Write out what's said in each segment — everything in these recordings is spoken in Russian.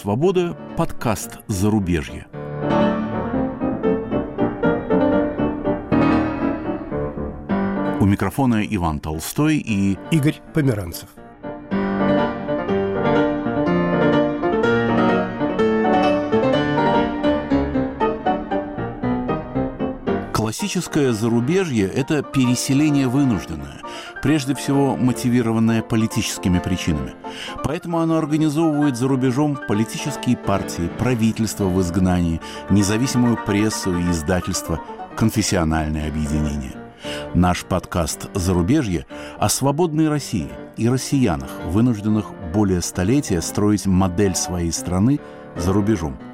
Свобода» подкаст «Зарубежье». У микрофона Иван Толстой и Игорь Померанцев. Классическое зарубежье – это переселение вынужденное, прежде всего мотивированное политическими причинами. Поэтому оно организовывает за рубежом политические партии, правительства в изгнании, независимую прессу и издательство, конфессиональные объединения. Наш подкаст «Зарубежье» о свободной России и россиянах, вынужденных более столетия строить модель своей страны за рубежом –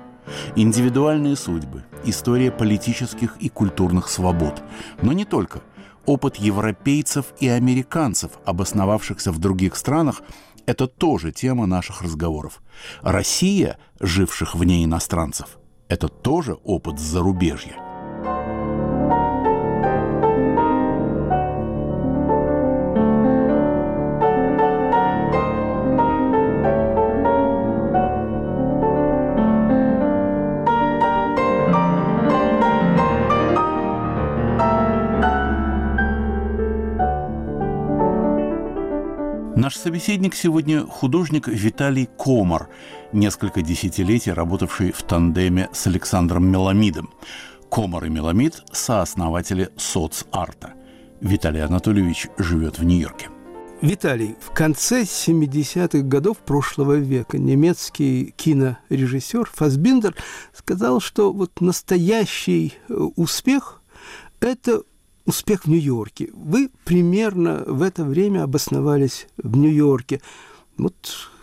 Индивидуальные судьбы, история политических и культурных свобод. Но не только. Опыт европейцев и американцев, обосновавшихся в других странах, это тоже тема наших разговоров. Россия, живших вне иностранцев, это тоже опыт зарубежья. Наш собеседник сегодня художник Виталий Комар, несколько десятилетий работавший в тандеме с Александром Меламидом. Комар и Меламид – сооснователи соцарта. Виталий Анатольевич живет в Нью-Йорке. Виталий, в конце 70-х годов прошлого века немецкий кинорежиссер Фасбиндер сказал, что вот настоящий э, успех – это успех в Нью-Йорке. Вы примерно в это время обосновались в Нью-Йорке. Вот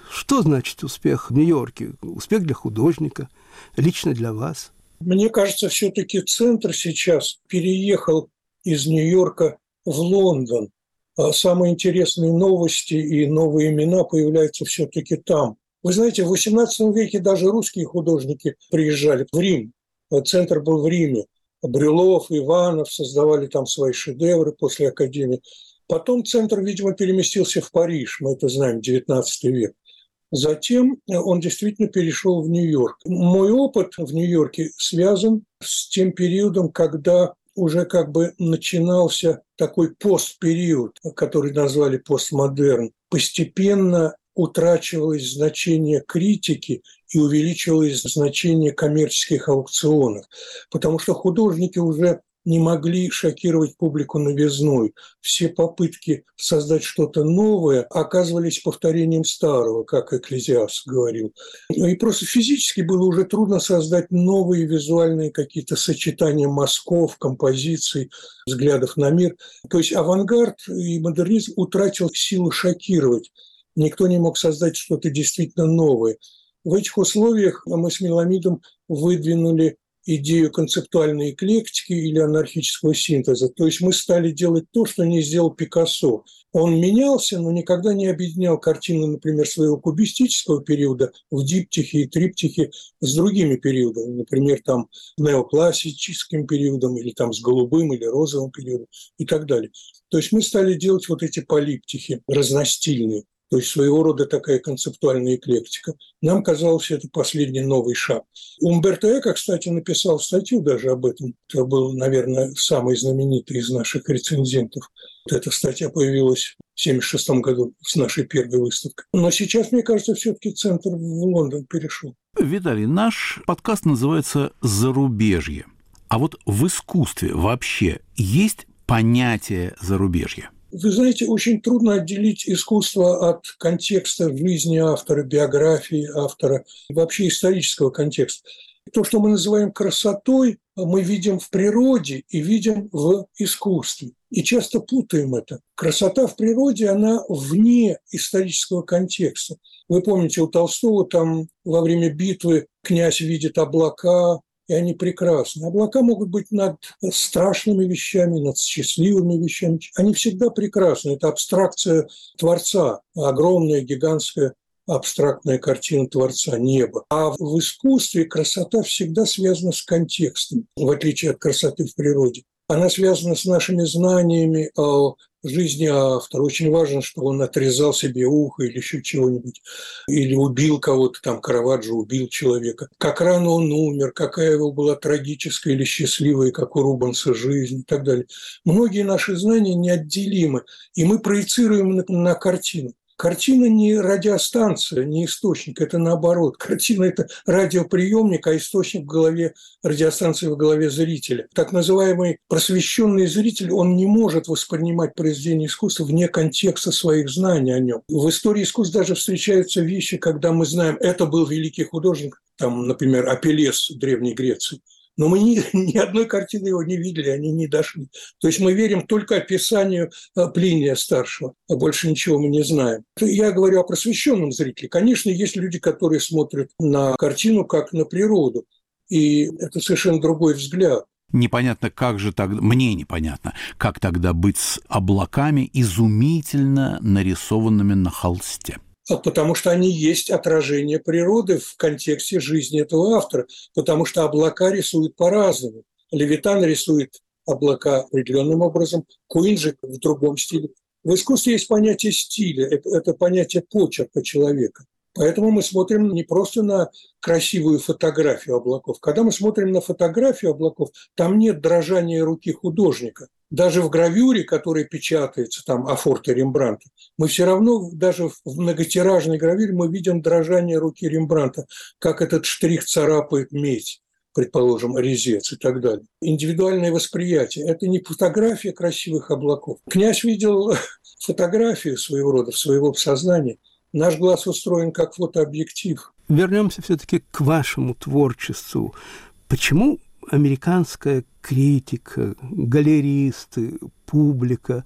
что значит успех в Нью-Йорке? Успех для художника, лично для вас? Мне кажется, все-таки центр сейчас переехал из Нью-Йорка в Лондон. А самые интересные новости и новые имена появляются все-таки там. Вы знаете, в XVIII веке даже русские художники приезжали в Рим. Центр был в Риме. Брюлов, Иванов создавали там свои шедевры после Академии. Потом центр, видимо, переместился в Париж, мы это знаем, 19 век. Затем он действительно перешел в Нью-Йорк. Мой опыт в Нью-Йорке связан с тем периодом, когда уже как бы начинался такой постпериод, который назвали постмодерн. Постепенно утрачивалось значение критики и увеличивалось значение коммерческих аукционов, потому что художники уже не могли шокировать публику новизной. Все попытки создать что-то новое оказывались повторением старого, как Экклезиас говорил. Ну и просто физически было уже трудно создать новые визуальные какие-то сочетания мазков, композиций, взглядов на мир. То есть авангард и модернизм утратил силу шокировать никто не мог создать что-то действительно новое. В этих условиях мы с Меламидом выдвинули идею концептуальной эклектики или анархического синтеза. То есть мы стали делать то, что не сделал Пикассо. Он менялся, но никогда не объединял картины, например, своего кубистического периода в диптихе и триптихе с другими периодами, например, там неоклассическим периодом или там с голубым или розовым периодом и так далее. То есть мы стали делать вот эти полиптихи разностильные то есть своего рода такая концептуальная эклектика. Нам казалось, это последний новый шаг. Умберто Эко, кстати, написал статью даже об этом. Это был, наверное, самый знаменитый из наших рецензентов. Эта статья появилась в 1976 году с нашей первой выставкой. Но сейчас, мне кажется, все-таки центр в Лондон перешел. Виталий, наш подкаст называется «Зарубежье». А вот в искусстве вообще есть понятие зарубежья? Вы знаете, очень трудно отделить искусство от контекста жизни автора, биографии автора, вообще исторического контекста. То, что мы называем красотой, мы видим в природе и видим в искусстве. И часто путаем это. Красота в природе, она вне исторического контекста. Вы помните, у Толстого там во время битвы князь видит облака, и они прекрасны. Облака могут быть над страшными вещами, над счастливыми вещами. Они всегда прекрасны. Это абстракция Творца, огромная, гигантская абстрактная картина Творца, неба. А в искусстве красота всегда связана с контекстом, в отличие от красоты в природе. Она связана с нашими знаниями о жизни автора. Очень важно, что он отрезал себе ухо или еще чего-нибудь, или убил кого-то, там Караваджо убил человека. Как рано он умер, какая его была трагическая или счастливая, как у Рубенса жизнь и так далее. Многие наши знания неотделимы, и мы проецируем на, на картину. Картина не радиостанция, не источник, это наоборот. Картина – это радиоприемник, а источник в голове, радиостанции в голове зрителя. Так называемый просвещенный зритель, он не может воспринимать произведение искусства вне контекста своих знаний о нем. В истории искусства даже встречаются вещи, когда мы знаем, это был великий художник, там, например, Апеллес Древней Греции. Но мы ни, ни одной картины его не видели, они не дошли. То есть мы верим только описанию э, Плиния старшего, а больше ничего мы не знаем. Я говорю о просвещенном зрителе. Конечно, есть люди, которые смотрят на картину как на природу, и это совершенно другой взгляд. Непонятно, как же тогда, мне непонятно, как тогда быть с облаками, изумительно нарисованными на холсте. А потому что они есть отражение природы в контексте жизни этого автора, потому что облака рисуют по-разному. Левитан рисует облака определенным образом, Куинджи в другом стиле. В искусстве есть понятие стиля, это, это понятие почерка человека. Поэтому мы смотрим не просто на красивую фотографию облаков. Когда мы смотрим на фотографию облаков, там нет дрожания руки художника. Даже в гравюре, которая печатается, там, Афорта Рембранта, мы все равно, даже в многотиражной гравюре, мы видим дрожание руки Рембранта, как этот штрих царапает медь предположим, резец и так далее. Индивидуальное восприятие – это не фотография красивых облаков. Князь видел фотографию своего рода, своего сознания – Наш глаз устроен как фотообъектив. Вернемся все-таки к вашему творчеству. Почему американская критика, галеристы, публика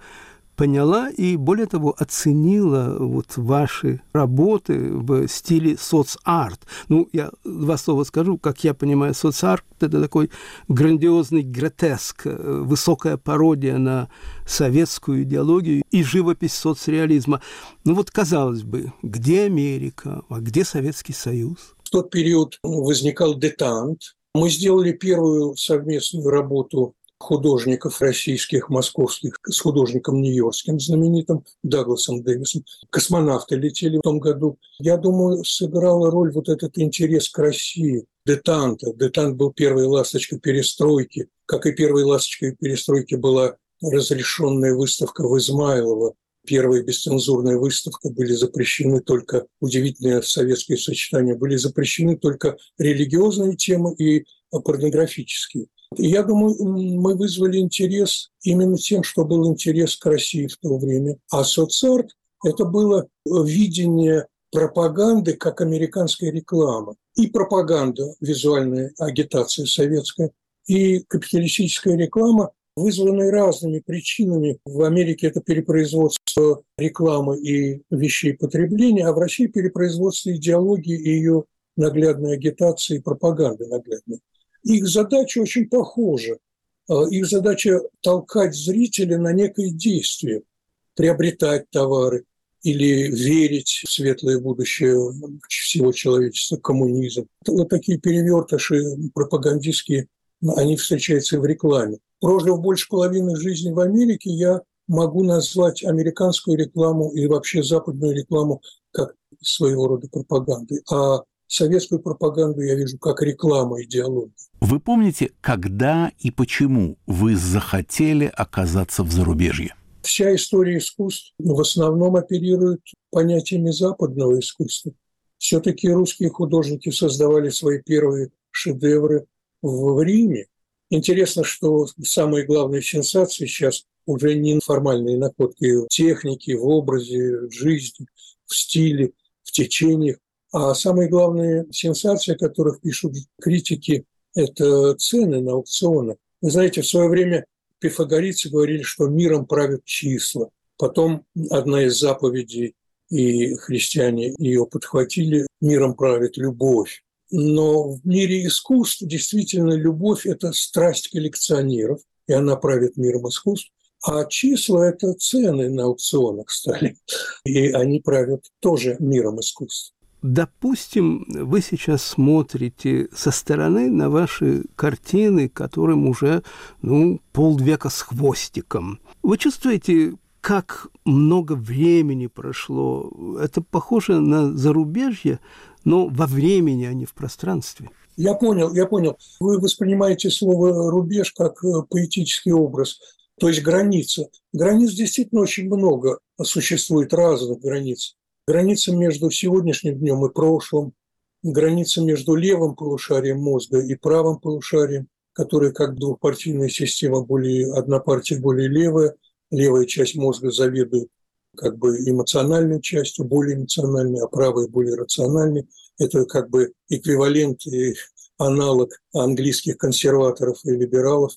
поняла и, более того, оценила вот ваши работы в стиле соцарт. Ну, я два слова скажу, как я понимаю, соцарт – это такой грандиозный гротеск, высокая пародия на советскую идеологию и живопись соцреализма. Ну вот, казалось бы, где Америка, а где Советский Союз? В тот период возникал детант. Мы сделали первую совместную работу художников российских, московских, с художником нью-йоркским знаменитым Дагласом Дэвисом. Космонавты летели в том году. Я думаю, сыграла роль вот этот интерес к России, детанта. Детант был первой ласточкой перестройки. Как и первой ласточкой перестройки была разрешенная выставка в Измайлово. Первая бесцензурная выставка были запрещены только, удивительные советские сочетания, были запрещены только религиозные темы и порнографические. Я думаю, мы вызвали интерес именно тем, что был интерес к России в то время. А соцарт – это было видение пропаганды как американской рекламы. И пропаганда, визуальная агитация советская, и капиталистическая реклама, вызванные разными причинами. В Америке это перепроизводство рекламы и вещей потребления, а в России перепроизводство идеологии и ее наглядной агитации и пропаганды наглядной их задача очень похожа. А, их задача толкать зрителя на некое действие, приобретать товары или верить в светлое будущее всего человечества, коммунизм. Вот такие перевертыши пропагандистские, они встречаются в рекламе. Прожив больше половины жизни в Америке, я могу назвать американскую рекламу и вообще западную рекламу как своего рода пропагандой. А советскую пропаганду я вижу как рекламу идеологии. Вы помните, когда и почему вы захотели оказаться в зарубежье? Вся история искусств в основном оперирует понятиями западного искусства. Все-таки русские художники создавали свои первые шедевры в Риме. Интересно, что самые главные сенсации сейчас уже не формальные находки в технике, в образе, в жизни, в стиле, в течениях, а самые главные сенсации, о которых пишут критики, это цены на аукционах. Вы знаете, в свое время пифагорейцы говорили, что миром правят числа. Потом одна из заповедей, и христиане ее подхватили, миром правит любовь. Но в мире искусств действительно любовь – это страсть коллекционеров, и она правит миром искусств. А числа – это цены на аукционах стали, и они правят тоже миром искусств. Допустим, вы сейчас смотрите со стороны на ваши картины, которым уже ну, полвека с хвостиком. Вы чувствуете как много времени прошло. Это похоже на зарубежье, но во времени, а не в пространстве. Я понял, я понял. Вы воспринимаете слово «рубеж» как э, поэтический образ, то есть граница. Границ действительно очень много, существует разных границ. Граница между сегодняшним днем и прошлым, граница между левым полушарием мозга и правым полушарием, которые как двухпартийная система, более, одна партия более левая, левая часть мозга заведует как бы эмоциональной частью, более эмоциональной, а правая более рациональной. Это как бы эквивалент и аналог английских консерваторов и либералов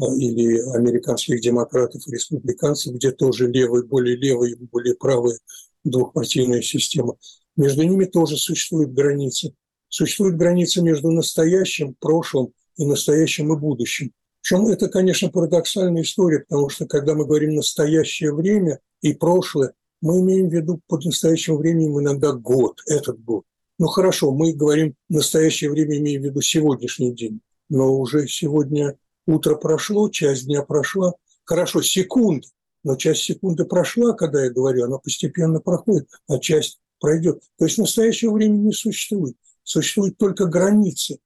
а, или американских демократов и республиканцев, где тоже левая, более левая и более правая двухпартийная система. Между ними тоже существует граница. Существует граница между настоящим, прошлым и настоящим и будущим. Причем это, конечно, парадоксальная история, потому что когда мы говорим «настоящее время» и «прошлое», мы имеем в виду под настоящим временем иногда год, этот год. Ну хорошо, мы говорим настоящее время, имея в виду сегодняшний день, но уже сегодня утро прошло, часть дня прошла. Хорошо, секунда, но часть секунды прошла, когда я говорю, она постепенно проходит, а часть пройдет. То есть настоящего времени не существует. Существует только границы.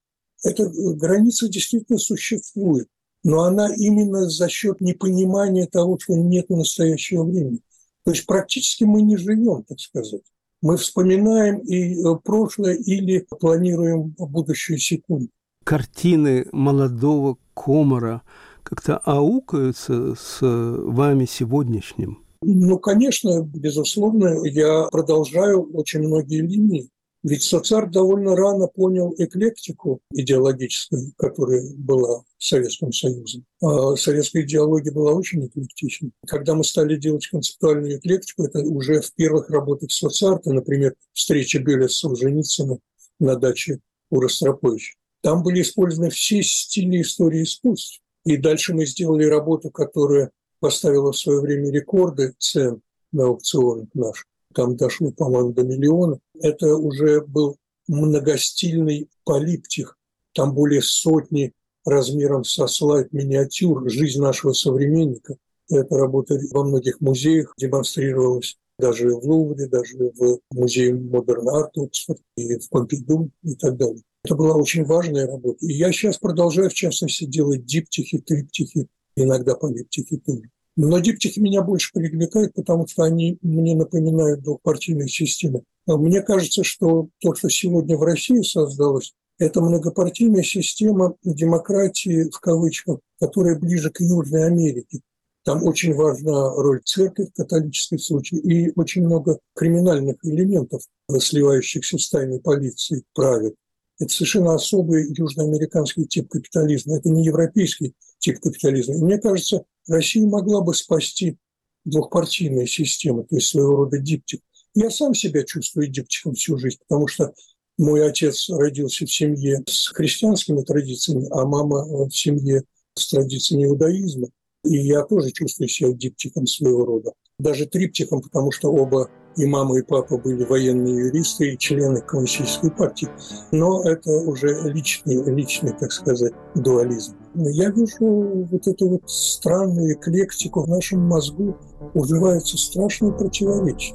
Эта э, граница действительно существует но она именно за счет непонимания того, что нет настоящего времени. То есть практически мы не живем, так сказать. Мы вспоминаем и э, прошлое или планируем будущую секунду. Картины молодого Комара как-то аукаются с вами сегодняшним? Ну, конечно, безусловно, я продолжаю очень многие линии. Ведь Соцар довольно рано понял эклектику идеологическую, которая была в Советском Союзе. А советская идеология была очень эклектичной. Когда мы стали делать концептуальную эклектику, это уже в первых работах соцарта, например, встреча Беля с Солженицыным на даче у Ростроповича. Там были использованы все стили истории искусств. И дальше мы сделали работу, которая поставила в свое время рекорды цен на аукционах наших там дошло, по-моему, до миллиона. Это уже был многостильный полиптих, там более сотни размером со слайд миниатюр «Жизнь нашего современника». Эта работа во многих музеях демонстрировалась, даже в Лувре, даже в музее Модерн Арт Оксфорд и в Помпиду и так далее. Это была очень важная работа. И я сейчас продолжаю, в частности, делать диптихи, триптихи, иногда полиптихи тоже. Но диптихи меня больше привлекают, потому что они мне напоминают двухпартийные системы. Мне кажется, что то, что сегодня в России создалось, это многопартийная система демократии, в кавычках, которая ближе к Южной Америке. Там очень важна роль церкви в католической случае и очень много криминальных элементов, сливающихся с тайной полицией, правит. Это совершенно особый южноамериканский тип капитализма. Это не европейский тип капитализма. И мне кажется, Россия могла бы спасти двухпартийную систему, то есть своего рода диптик. Я сам себя чувствую диптиком всю жизнь, потому что мой отец родился в семье с христианскими традициями, а мама в семье с традициями иудаизма. И я тоже чувствую себя диптиком своего рода. Даже триптихом, потому что оба и мама, и папа были военные юристы и члены коммунистической партии. Но это уже личный, личный, так сказать, дуализм. Я вижу вот эту вот странную эклектику в нашем мозгу, уживаются страшные противоречия.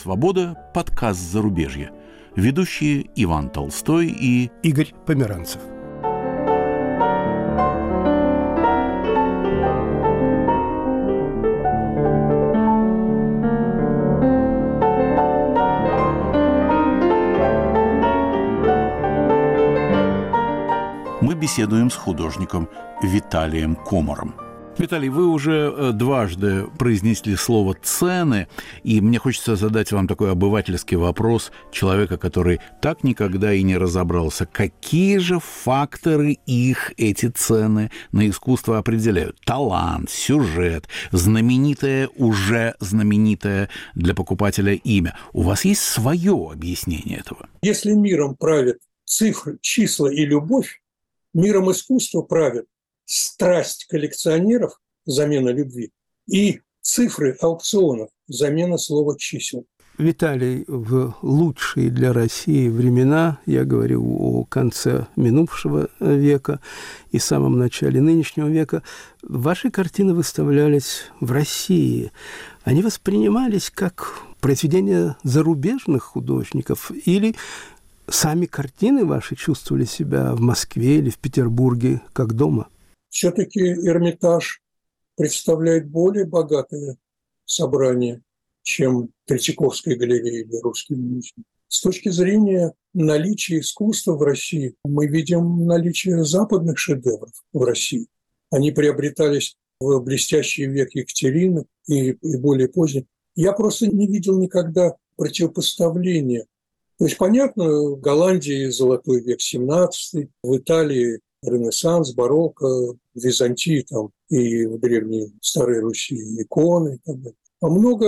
«Свобода» подкаст «Зарубежье». Ведущие Иван Толстой и Игорь Померанцев. Мы беседуем с художником Виталием Комаром – Виталий, вы уже э, дважды произнесли слово «цены», и мне хочется задать вам такой обывательский вопрос человека, который так никогда и не разобрался. Какие же факторы их, эти цены, на искусство определяют? Талант, сюжет, знаменитое, уже знаменитое для покупателя имя. У вас есть свое объяснение этого? Если миром правят цифры, числа и любовь, миром искусства правят страсть коллекционеров, замена любви, и цифры аукционов, замена слова чисел. Виталий, в лучшие для России времена, я говорю о конце минувшего века и самом начале нынешнего века, ваши картины выставлялись в России. Они воспринимались как произведения зарубежных художников или сами картины ваши чувствовали себя в Москве или в Петербурге как дома? Все-таки Эрмитаж представляет более богатое собрание, чем Третьяковская галерея или Русский музей. С точки зрения наличия искусства в России, мы видим наличие западных шедевров в России. Они приобретались в блестящий век Екатерины и, и более поздний. Я просто не видел никогда противопоставления. То есть, понятно, в Голландии золотой век 17 в Италии Ренессанс, барокко, Византии там, и в Древней Старой Руси иконы и так далее. А много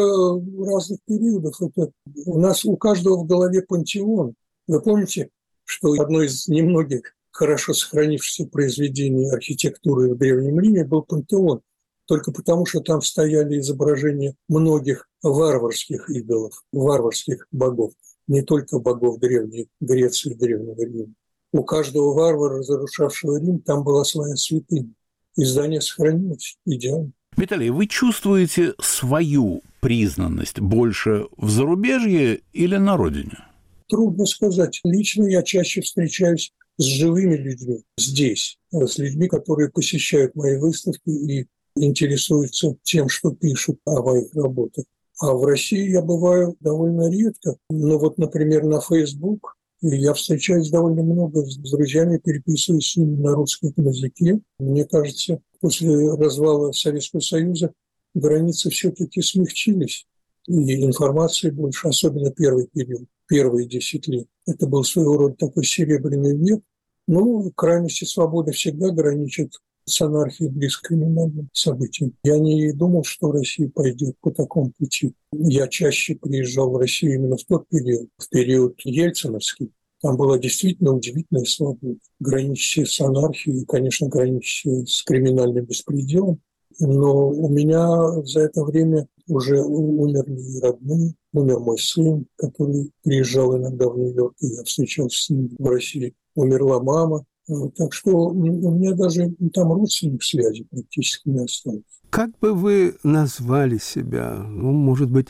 разных периодов. Это у нас у каждого в голове пантеон. Вы помните, что одно из немногих хорошо сохранившихся произведений архитектуры в Древнем Риме был пантеон, только потому что там стояли изображения многих варварских идолов, варварских богов, не только богов Древней Греции Древнего Рима у каждого варвара, разрушавшего Рим, там была своя святыня. И здание сохранилось идеально. Виталий, вы чувствуете свою признанность больше в зарубежье или на родине? Трудно сказать. Лично я чаще встречаюсь с живыми людьми здесь, с людьми, которые посещают мои выставки и интересуются тем, что пишут о моих работах. А в России я бываю довольно редко. Но вот, например, на Facebook и я встречаюсь довольно много с друзьями, переписываюсь с ними на русском языке. Мне кажется, после развала Советского Союза границы все-таки смягчились, и информации больше, особенно первый период, первые десять лет. Это был своего рода такой серебряный век. Но крайности свободы всегда граничат с анархией близко к криминальным событиям. Я не думал, что Россия пойдет по такому пути. Я чаще приезжал в Россию именно в тот период, в период Ельциновский. Там была действительно удивительная свобода, граничащая с анархией, конечно, граничащая с криминальным беспределом. Но у меня за это время уже умерли родные, умер мой сын, который приезжал иногда в Нью-Йорк, и я встречался с ним в России. Умерла мама, так что у меня даже там родственных связей практически не осталось. Как бы вы назвали себя? Ну, может быть,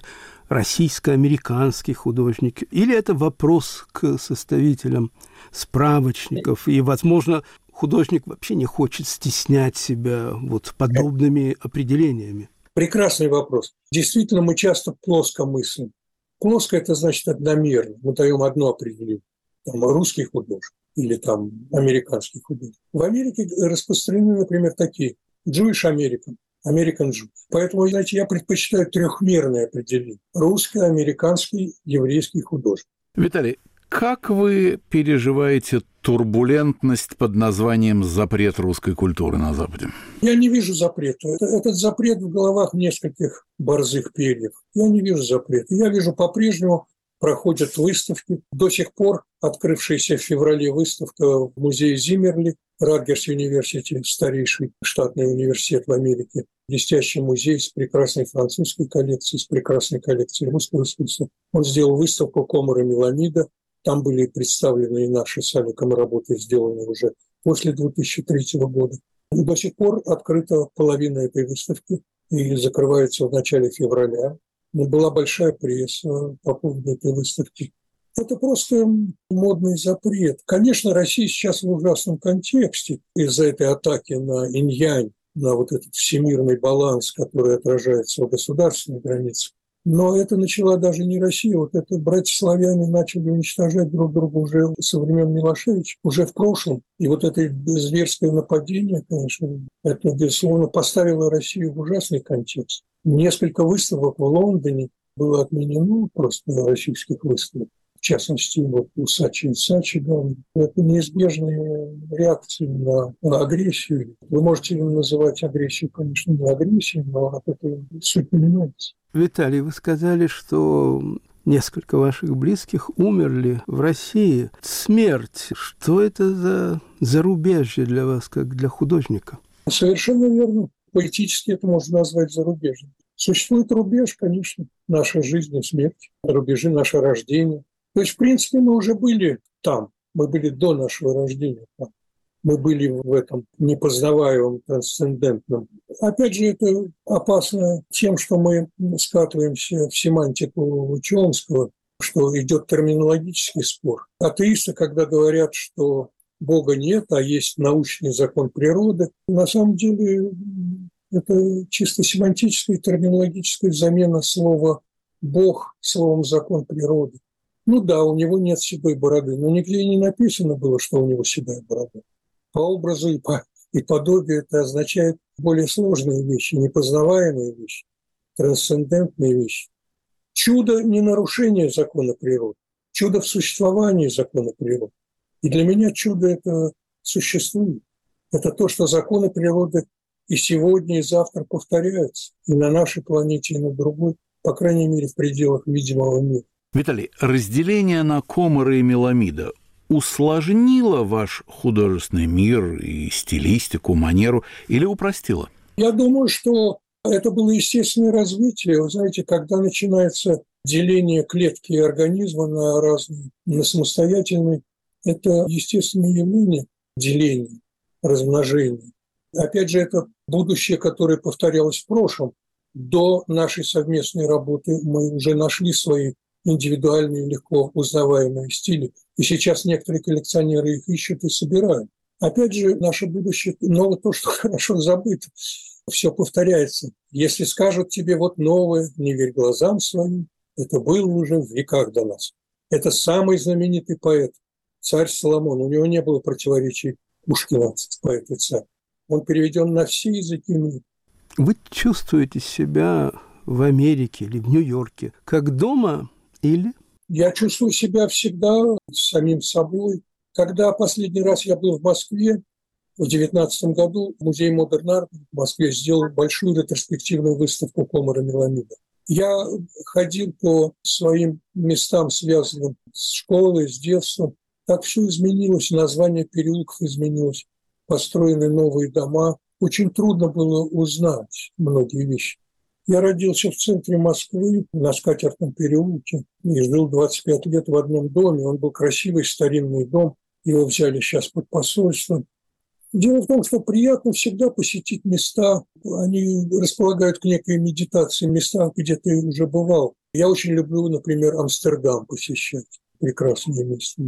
российско-американский художник? Или это вопрос к составителям справочников? И, возможно, художник вообще не хочет стеснять себя вот подобными определениями? Прекрасный вопрос. Действительно, мы часто плоско мыслим. Плоско – это значит одномерно. Мы даем одно определение. Там, русский художник или там американский художник. В Америке распространены, например, такие Jewish American, American Jew. Поэтому, знаете, я предпочитаю трехмерное определение. Русский, американский, еврейский художник. Виталий, как вы переживаете турбулентность под названием «запрет русской культуры на Западе»? Я не вижу запрета. Этот запрет в головах нескольких борзых перьев. Я не вижу запрета. Я вижу по-прежнему проходят выставки. До сих пор открывшаяся в феврале выставка в музее Зиммерли, Радгерс университет, старейший штатный университет в Америке, блестящий музей с прекрасной французской коллекцией, с прекрасной коллекцией русского искусства. Он сделал выставку Комара Меламида. Там были представлены и наши с Аликом работы, сделанные уже после 2003 года. До сих пор открыта половина этой выставки и закрывается в начале февраля была большая пресса по поводу этой выставки. Это просто модный запрет. Конечно, Россия сейчас в ужасном контексте из-за этой атаки на инь на вот этот всемирный баланс, который отражается в государственной границе. Но это начала даже не Россия. Вот это братья-славяне начали уничтожать друг друга уже со времен Милошевича, уже в прошлом. И вот это зверское нападение, конечно, это, безусловно, поставило Россию в ужасный контекст. Несколько выставок в Лондоне было отменено, просто российских выставок в частности, вот у Сачи и Сачи, да, это неизбежные реакции на, на агрессию. Вы можете называть агрессию, конечно, не агрессией, но от этого суть не меняется. Виталий, вы сказали, что несколько ваших близких умерли в России. Смерть, что это за зарубежье для вас, как для художника? Совершенно верно. Поэтически это можно назвать зарубежьем. Существует рубеж, конечно, нашей жизни смерти, рубежи нашего рождения. То есть, в принципе, мы уже были там, мы были до нашего рождения там мы были в этом непознаваемом, трансцендентном. Опять же, это опасно тем, что мы скатываемся в семантику Чомского, что идет терминологический спор. Атеисты, когда говорят, что Бога нет, а есть научный закон природы, на самом деле это чисто семантическая и терминологическая замена слова «бог» словом «закон природы». Ну да, у него нет седой бороды, но нигде не написано было, что у него седая борода по образу и, по, и подобию это означает более сложные вещи, непознаваемые вещи, трансцендентные вещи. Чудо не нарушение закона природы, чудо в существовании закона природы. И для меня чудо это существует. Это то, что законы природы и сегодня, и завтра повторяются. И на нашей планете, и на другой, по крайней мере, в пределах видимого мира. Виталий, разделение на комары и меламида усложнило ваш художественный мир и стилистику, манеру или упростило? Я думаю, что это было естественное развитие. Вы знаете, когда начинается деление клетки организма на разные, на самостоятельные, это естественное явление деления, размножения. Опять же, это будущее, которое повторялось в прошлом. До нашей совместной работы мы уже нашли свои индивидуальные, легко узнаваемые стили. И сейчас некоторые коллекционеры их ищут и собирают. Опять же, наше будущее, но то, что хорошо забыто, все повторяется. Если скажут тебе вот новое, не верь глазам своим, это было уже в веках до нас. Это самый знаменитый поэт, царь Соломон. У него не было противоречий Пушкина, поэт и царь. Он переведен на все языки мира. Вы чувствуете себя в Америке или в Нью-Йорке как дома или? Я чувствую себя всегда самим собой. Когда последний раз я был в Москве, в 2019 году музей Модерн Арт в Москве сделал большую ретроспективную выставку Комара Меламида. Я ходил по своим местам, связанным с школой, с детством. Так все изменилось, название переулков изменилось, построены новые дома. Очень трудно было узнать многие вещи. Я родился в центре Москвы, на Скатертном переулке, и жил 25 лет в одном доме. Он был красивый старинный дом, его взяли сейчас под посольство. Дело в том, что приятно всегда посетить места, они располагают к некой медитации, места, где ты уже бывал. Я очень люблю, например, Амстердам посещать, прекрасное место,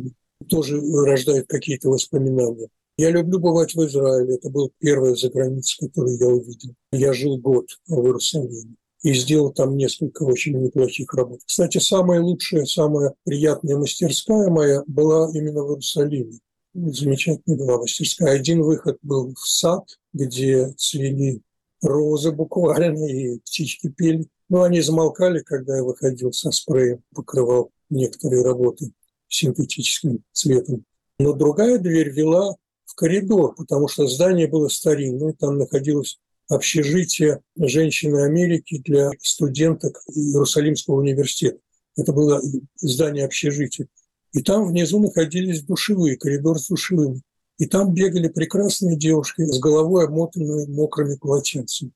тоже рождает какие-то воспоминания. Я люблю бывать в Израиле. Это был первый за границей, который я увидел. Я жил год в Иерусалиме и сделал там несколько очень неплохих работ. Кстати, самая лучшая, самая приятная мастерская моя была именно в Иерусалиме. Замечательная была мастерская. Один выход был в сад, где цвели розы буквально, и птички пели. Но они замолкали, когда я выходил со спреем, покрывал некоторые работы синтетическим цветом. Но другая дверь вела в коридор, потому что здание было старинное, там находилось общежитие женщины Америки для студенток Иерусалимского университета. Это было здание общежития. И там внизу находились душевые, коридор с душевыми. И там бегали прекрасные девушки с головой обмотанной мокрыми полотенцами.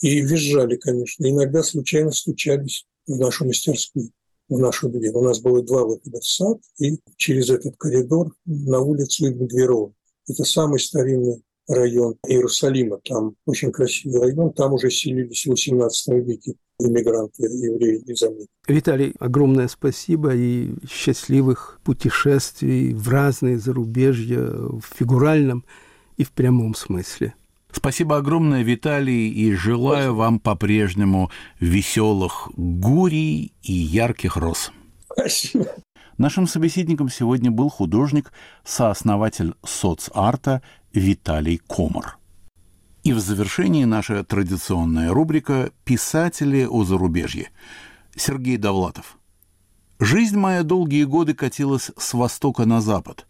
И визжали, конечно. Иногда случайно стучались в нашу мастерскую, в нашу дверь. У нас было два выхода в сад и через этот коридор на улицу Медведева. Это самый старинный район Иерусалима. Там очень красивый район. Там уже селились в XVIII веке иммигранты, евреи из Америки. Виталий, огромное спасибо и счастливых путешествий в разные зарубежья, в фигуральном и в прямом смысле. Спасибо. Огромное, Виталий, и желаю вам по-прежнему веселых гурий и ярких роз. Спасибо. Нашим собеседником сегодня был художник, сооснователь соцарта Виталий Комар. И в завершении наша традиционная рубрика «Писатели о зарубежье». Сергей Довлатов. Жизнь моя долгие годы катилась с востока на запад.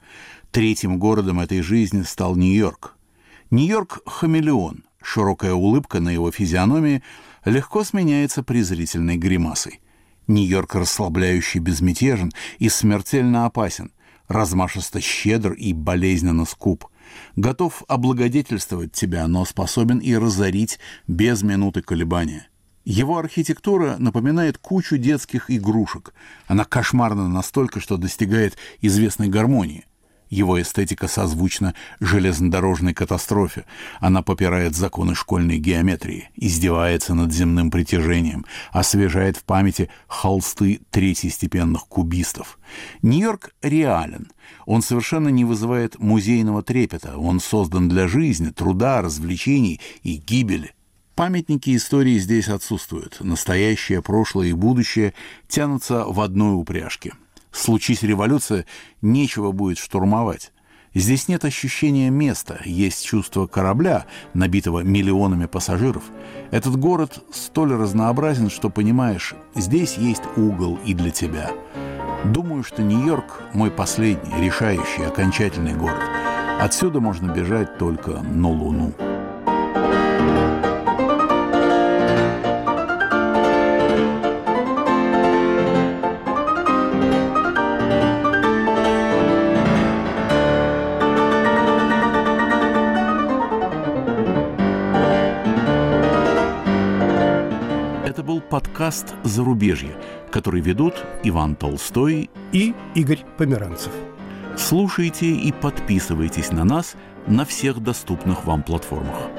Третьим городом этой жизни стал Нью-Йорк. Нью-Йорк — хамелеон. Широкая улыбка на его физиономии легко сменяется презрительной гримасой. Нью-Йорк расслабляющий безмятежен и смертельно опасен, размашисто щедр и болезненно скуп. Готов облагодетельствовать тебя, но способен и разорить без минуты колебания. Его архитектура напоминает кучу детских игрушек. Она кошмарна настолько, что достигает известной гармонии. Его эстетика созвучна железнодорожной катастрофе. Она попирает законы школьной геометрии, издевается над земным притяжением, освежает в памяти холсты третьестепенных кубистов. Нью-Йорк реален. Он совершенно не вызывает музейного трепета. Он создан для жизни, труда, развлечений и гибели. Памятники истории здесь отсутствуют. Настоящее, прошлое и будущее тянутся в одной упряжке. Случись революция, нечего будет штурмовать. Здесь нет ощущения места, есть чувство корабля, набитого миллионами пассажиров. Этот город столь разнообразен, что понимаешь, здесь есть угол и для тебя. Думаю, что Нью-Йорк – мой последний, решающий, окончательный город. Отсюда можно бежать только на Луну. Подкаст «Зарубежье», который ведут Иван Толстой и Игорь Померанцев. Слушайте и подписывайтесь на нас на всех доступных вам платформах.